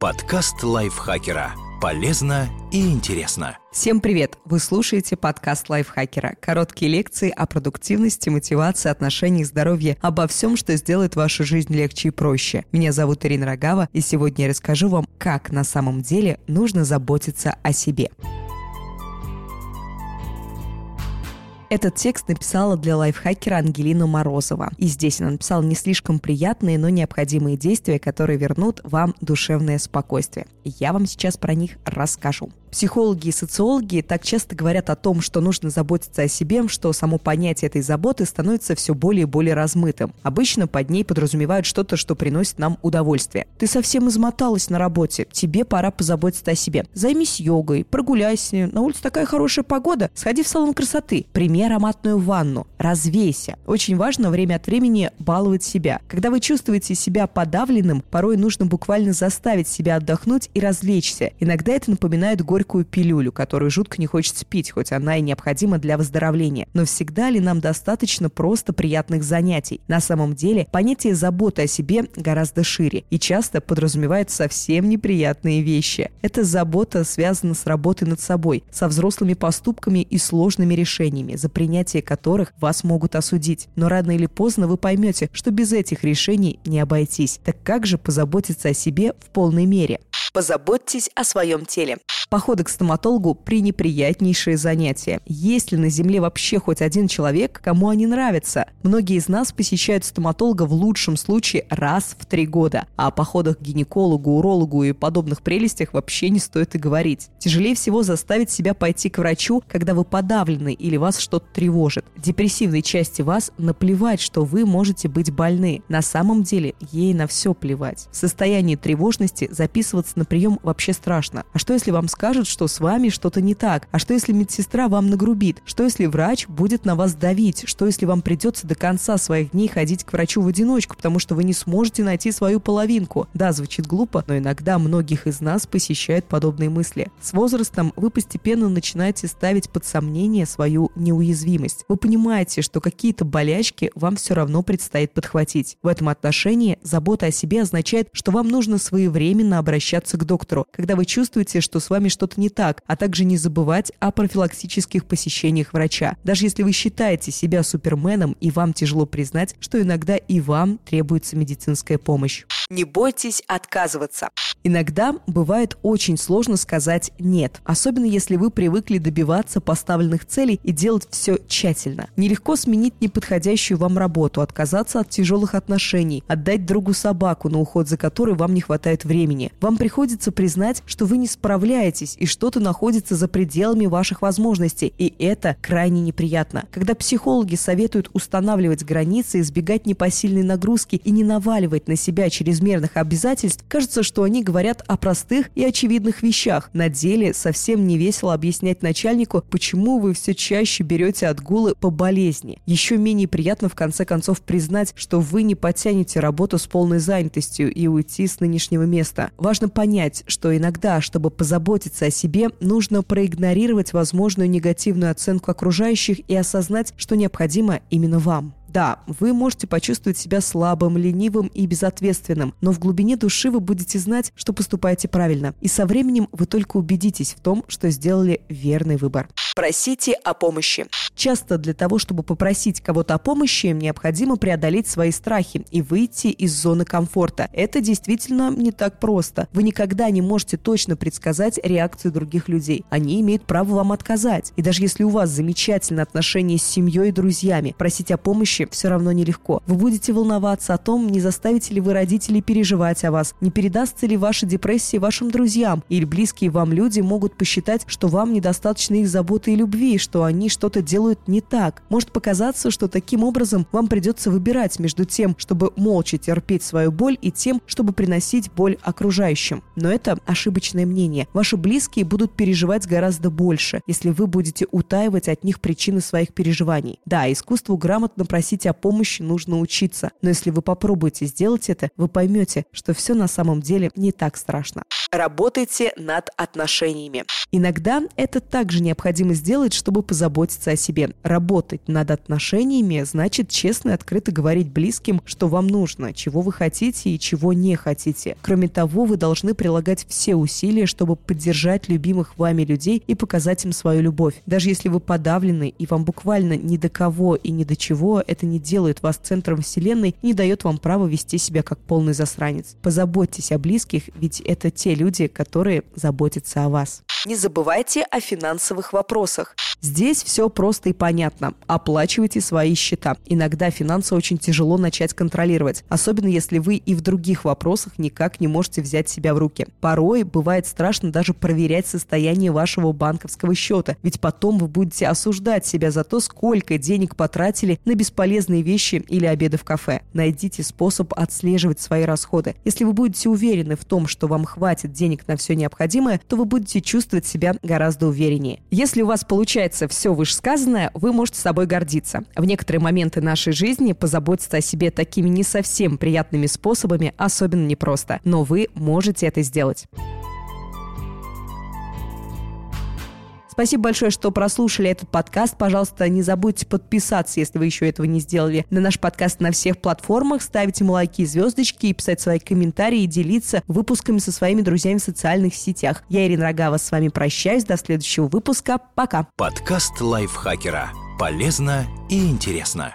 Подкаст лайфхакера. Полезно и интересно. Всем привет! Вы слушаете подкаст лайфхакера. Короткие лекции о продуктивности, мотивации, отношениях, здоровье, обо всем, что сделает вашу жизнь легче и проще. Меня зовут Ирина Рогава, и сегодня я расскажу вам, как на самом деле нужно заботиться о себе. Этот текст написала для лайфхакера Ангелина Морозова. И здесь она написала не слишком приятные, но необходимые действия, которые вернут вам душевное спокойствие. Я вам сейчас про них расскажу. Психологи и социологи так часто говорят о том, что нужно заботиться о себе, что само понятие этой заботы становится все более и более размытым. Обычно под ней подразумевают что-то, что приносит нам удовольствие. Ты совсем измоталась на работе, тебе пора позаботиться о себе. Займись йогой, прогуляйся, на улице такая хорошая погода, сходи в салон красоты, прими ароматную ванну, развейся. Очень важно время от времени баловать себя. Когда вы чувствуете себя подавленным, порой нужно буквально заставить себя отдохнуть и развлечься. Иногда это напоминает горе горькую пилюлю, которую жутко не хочется пить, хоть она и необходима для выздоровления. Но всегда ли нам достаточно просто приятных занятий? На самом деле, понятие заботы о себе гораздо шире и часто подразумевает совсем неприятные вещи. Эта забота связана с работой над собой, со взрослыми поступками и сложными решениями, за принятие которых вас могут осудить. Но рано или поздно вы поймете, что без этих решений не обойтись. Так как же позаботиться о себе в полной мере? Позаботьтесь о своем теле. Походы к стоматологу – пренеприятнейшее занятие. Есть ли на Земле вообще хоть один человек, кому они нравятся? Многие из нас посещают стоматолога в лучшем случае раз в три года. А о походах к гинекологу, урологу и подобных прелестях вообще не стоит и говорить. Тяжелее всего заставить себя пойти к врачу, когда вы подавлены или вас что-то тревожит. Депрессивной части вас наплевать, что вы можете быть больны. На самом деле ей на все плевать. В состоянии тревожности записываться на прием вообще страшно. А что если вам скажут, что с вами что-то не так? А что если медсестра вам нагрубит? Что если врач будет на вас давить? Что если вам придется до конца своих дней ходить к врачу в одиночку, потому что вы не сможете найти свою половинку? Да, звучит глупо, но иногда многих из нас посещают подобные мысли. С возрастом вы постепенно начинаете ставить под сомнение свою неуязвимость. Вы понимаете, что какие-то болячки вам все равно предстоит подхватить. В этом отношении забота о себе означает, что вам нужно своевременно обращаться к доктору, когда вы чувствуете, что с вами что-то не так, а также не забывать о профилактических посещениях врача. Даже если вы считаете себя суперменом и вам тяжело признать, что иногда и вам требуется медицинская помощь. Не бойтесь отказываться. Иногда бывает очень сложно сказать «нет», особенно если вы привыкли добиваться поставленных целей и делать все тщательно. Нелегко сменить неподходящую вам работу, отказаться от тяжелых отношений, отдать другу собаку, на уход за которой вам не хватает времени. Вам приходится признать, что вы не справляетесь и что-то находится за пределами ваших возможностей, и это крайне неприятно. Когда психологи советуют устанавливать границы, избегать непосильной нагрузки и не наваливать на себя чрезмерных обязательств, кажется, что они говорят о простых и очевидных вещах. На деле совсем не весело объяснять начальнику, почему вы все чаще берете отгулы по болезни. Еще менее приятно в конце концов признать, что вы не потянете работу с полной занятостью и уйти с нынешнего места. Важно понять, что иногда, чтобы позаботиться о себе, нужно проигнорировать возможную негативную оценку окружающих и осознать, что необходимо именно вам. Да, вы можете почувствовать себя слабым, ленивым и безответственным, но в глубине души вы будете знать, что поступаете правильно. И со временем вы только убедитесь в том, что сделали верный выбор. Просите о помощи. Часто для того, чтобы попросить кого-то о помощи, необходимо преодолеть свои страхи и выйти из зоны комфорта. Это действительно не так просто. Вы никогда не можете точно предсказать реакцию других людей. Они имеют право вам отказать. И даже если у вас замечательные отношения с семьей и друзьями, просить о помощи все равно нелегко. Вы будете волноваться о том, не заставите ли вы родителей переживать о вас, не передастся ли ваша депрессия вашим друзьям, или близкие вам люди могут посчитать, что вам недостаточно их заботы и любви, что они что-то делают не так. Может показаться, что таким образом вам придется выбирать между тем, чтобы молча терпеть свою боль, и тем, чтобы приносить боль окружающим. Но это ошибочное мнение. Ваши близкие будут переживать гораздо больше, если вы будете утаивать от них причины своих переживаний. Да, искусству грамотно просить о помощи нужно учиться. Но если вы попробуете сделать это, вы поймете, что все на самом деле не так страшно. Работайте над отношениями. Иногда это также необходимо сделать, чтобы позаботиться о себе. Работать над отношениями значит честно и открыто говорить близким, что вам нужно, чего вы хотите и чего не хотите. Кроме того, вы должны прилагать все усилия, чтобы поддержать любимых вами людей и показать им свою любовь. Даже если вы подавлены и вам буквально ни до кого и ни до чего, это не делает вас центром вселенной не дает вам права вести себя как полный засранец. Позаботьтесь о близких, ведь это те люди, которые заботятся о вас. Не забывайте о финансовых вопросах. Здесь все просто и понятно. Оплачивайте свои счета. Иногда финансы очень тяжело начать контролировать, особенно если вы и в других вопросах никак не можете взять себя в руки. Порой бывает страшно даже проверять состояние вашего банковского счета, ведь потом вы будете осуждать себя за то, сколько денег потратили на бесполезные вещи или обеды в кафе. Найдите способ отслеживать свои расходы. Если вы будете уверены в том, что вам хватит денег на все необходимое, то вы будете чувствовать себя гораздо увереннее. Если у вас получается все вышесказанное, вы можете собой гордиться. В некоторые моменты нашей жизни позаботиться о себе такими не совсем приятными способами особенно непросто, но вы можете это сделать. Спасибо большое, что прослушали этот подкаст. Пожалуйста, не забудьте подписаться, если вы еще этого не сделали, на наш подкаст на всех платформах, ставить ему лайки звездочки и писать свои комментарии и делиться выпусками со своими друзьями в социальных сетях. Я, Ирина Рогава, с вами прощаюсь. До следующего выпуска. Пока. Подкаст лайфхакера. Полезно и интересно.